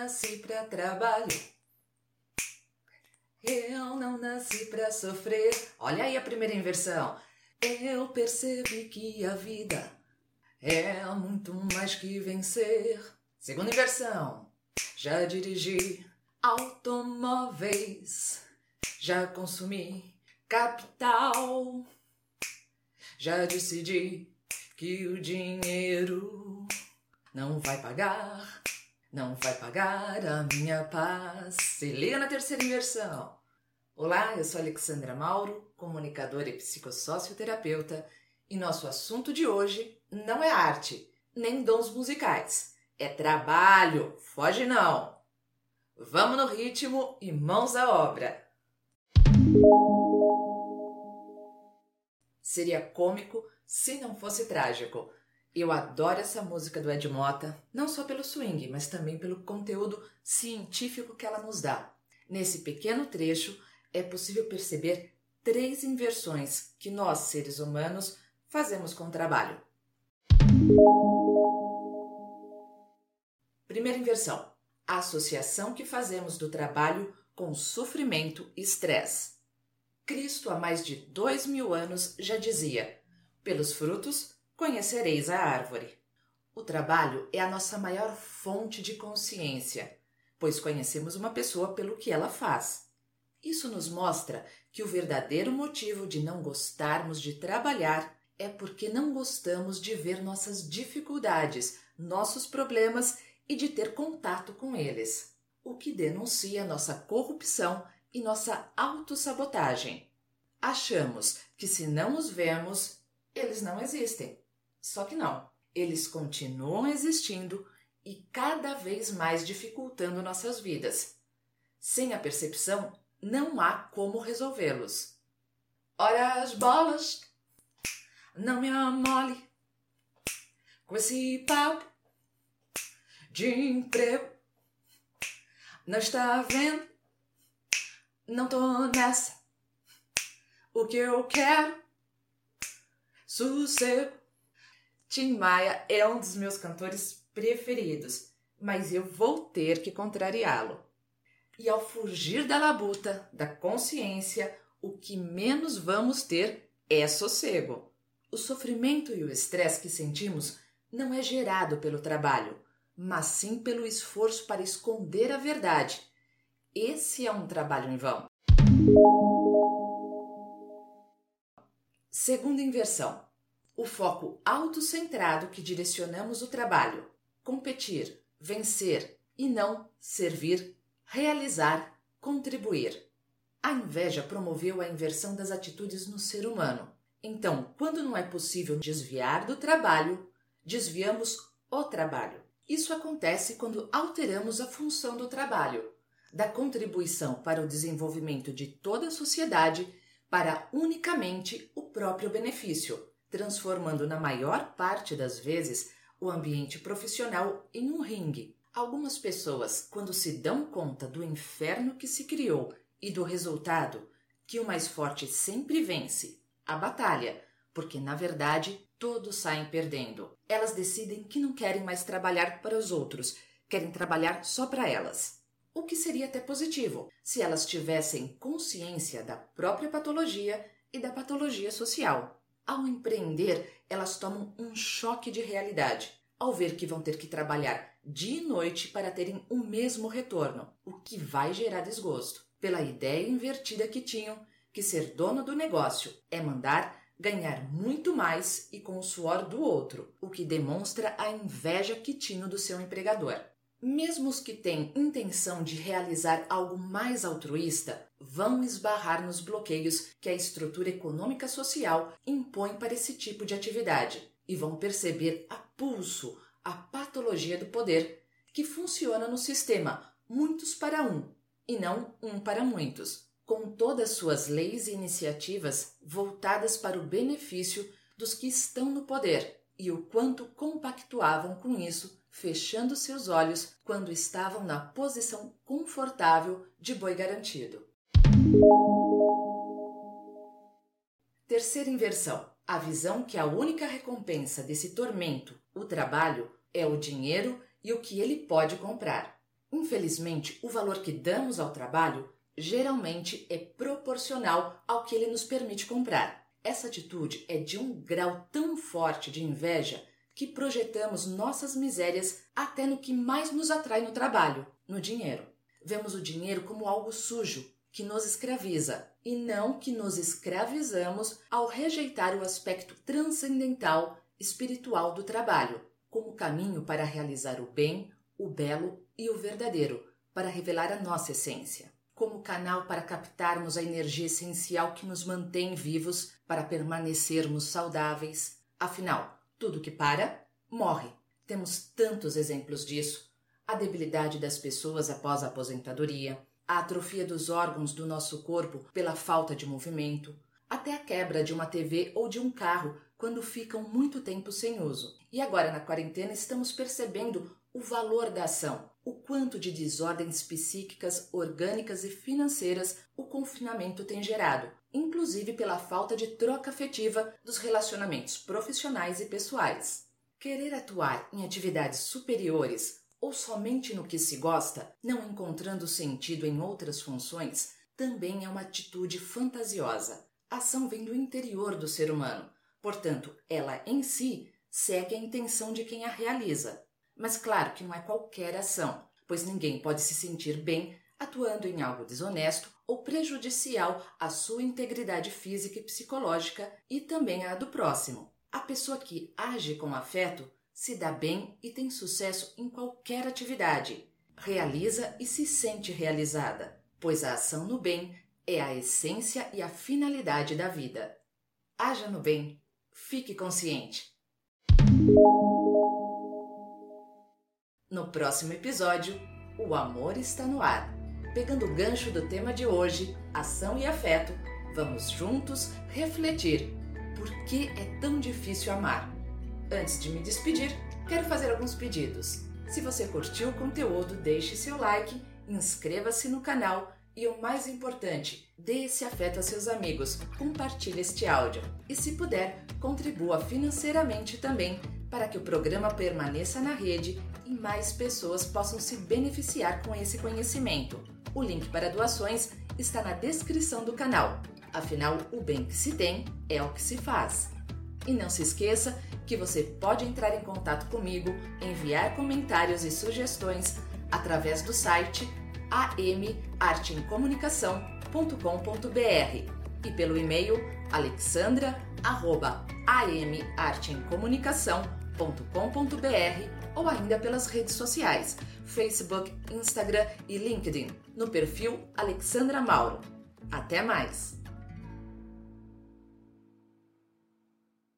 nasci pra trabalho. Eu não nasci pra sofrer. Olha aí a primeira inversão. Eu percebi que a vida é muito mais que vencer. Segunda inversão. Já dirigi automóveis. Já consumi capital. Já decidi que o dinheiro não vai pagar não vai pagar a minha paz. Se liga na terceira inversão. Olá, eu sou Alexandra Mauro, comunicadora e psicossocioterapeuta, e nosso assunto de hoje não é arte, nem dons musicais. É trabalho, foge não. Vamos no ritmo e mãos à obra. Seria cômico se não fosse trágico. Eu adoro essa música do Ed Mota, não só pelo swing, mas também pelo conteúdo científico que ela nos dá. Nesse pequeno trecho é possível perceber três inversões que nós, seres humanos, fazemos com o trabalho. Primeira inversão: a associação que fazemos do trabalho com sofrimento e estresse. Cristo, há mais de dois mil anos, já dizia: pelos frutos conhecereis a árvore. O trabalho é a nossa maior fonte de consciência, pois conhecemos uma pessoa pelo que ela faz. Isso nos mostra que o verdadeiro motivo de não gostarmos de trabalhar é porque não gostamos de ver nossas dificuldades, nossos problemas e de ter contato com eles, o que denuncia nossa corrupção e nossa autossabotagem. Achamos que se não os vemos, eles não existem. Só que não, eles continuam existindo e cada vez mais dificultando nossas vidas. Sem a percepção, não há como resolvê-los. Ora as bolas, não me amole com esse papo de emprego. Não está vendo? Não tô nessa. O que eu quero? Sossego. Tim Maia é um dos meus cantores preferidos, mas eu vou ter que contrariá-lo. E ao fugir da labuta, da consciência, o que menos vamos ter é sossego. O sofrimento e o estresse que sentimos não é gerado pelo trabalho, mas sim pelo esforço para esconder a verdade. Esse é um trabalho em vão. Segunda inversão o foco autocentrado que direcionamos o trabalho, competir, vencer e não servir, realizar, contribuir. A inveja promoveu a inversão das atitudes no ser humano. Então, quando não é possível desviar do trabalho, desviamos o trabalho. Isso acontece quando alteramos a função do trabalho, da contribuição para o desenvolvimento de toda a sociedade para unicamente o próprio benefício transformando na maior parte das vezes o ambiente profissional em um ringue. Algumas pessoas, quando se dão conta do inferno que se criou e do resultado, que o mais forte sempre vence, a batalha, porque na verdade todos saem perdendo. Elas decidem que não querem mais trabalhar para os outros, querem trabalhar só para elas. O que seria até positivo se elas tivessem consciência da própria patologia e da patologia social. Ao empreender, elas tomam um choque de realidade ao ver que vão ter que trabalhar dia e noite para terem o mesmo retorno, o que vai gerar desgosto, pela ideia invertida que tinham que ser dono do negócio é mandar ganhar muito mais e com o suor do outro, o que demonstra a inveja que tinham do seu empregador. Mesmo os que têm intenção de realizar algo mais altruísta vão esbarrar nos bloqueios que a estrutura econômica social impõe para esse tipo de atividade e vão perceber a pulso a patologia do poder que funciona no sistema muitos para um e não um para muitos, com todas suas leis e iniciativas voltadas para o benefício dos que estão no poder e o quanto compactuavam com isso fechando seus olhos quando estavam na posição confortável de boi garantido. Terceira inversão: a visão que a única recompensa desse tormento, o trabalho, é o dinheiro e o que ele pode comprar. Infelizmente, o valor que damos ao trabalho geralmente é proporcional ao que ele nos permite comprar. Essa atitude é de um grau tão forte de inveja que projetamos nossas misérias até no que mais nos atrai no trabalho, no dinheiro. Vemos o dinheiro como algo sujo que nos escraviza e não que nos escravizamos ao rejeitar o aspecto transcendental espiritual do trabalho, como caminho para realizar o bem, o belo e o verdadeiro, para revelar a nossa essência, como canal para captarmos a energia essencial que nos mantém vivos para permanecermos saudáveis. Afinal, tudo que para, morre. Temos tantos exemplos disso. A debilidade das pessoas após a aposentadoria, a atrofia dos órgãos do nosso corpo pela falta de movimento, até a quebra de uma TV ou de um carro quando ficam muito tempo sem uso. E agora na quarentena estamos percebendo o valor da ação, o quanto de desordens psíquicas, orgânicas e financeiras o confinamento tem gerado, inclusive pela falta de troca afetiva dos relacionamentos profissionais e pessoais. Querer atuar em atividades superiores ou somente no que se gosta, não encontrando sentido em outras funções, também é uma atitude fantasiosa. A ação vem do interior do ser humano, portanto, ela em si segue a intenção de quem a realiza. Mas claro que não é qualquer ação, pois ninguém pode se sentir bem atuando em algo desonesto ou prejudicial à sua integridade física e psicológica e também à do próximo. A pessoa que age com afeto se dá bem e tem sucesso em qualquer atividade. Realiza e se sente realizada, pois a ação no bem é a essência e a finalidade da vida. Haja no bem, fique consciente. No próximo episódio, o amor está no ar. Pegando o gancho do tema de hoje, ação e afeto, vamos juntos refletir por que é tão difícil amar Antes de me despedir, quero fazer alguns pedidos. Se você curtiu o conteúdo, deixe seu like, inscreva-se no canal e o mais importante, dê esse afeto a seus amigos, compartilhe este áudio. E se puder, contribua financeiramente também para que o programa permaneça na rede e mais pessoas possam se beneficiar com esse conhecimento. O link para doações está na descrição do canal. Afinal, o bem que se tem é o que se faz. E não se esqueça que você pode entrar em contato comigo, enviar comentários e sugestões através do site amarteemcomunicação.com.br e pelo e-mail alexandra@amarteemcomunicação.com.br ou ainda pelas redes sociais, Facebook, Instagram e LinkedIn, no perfil Alexandra Mauro. Até mais!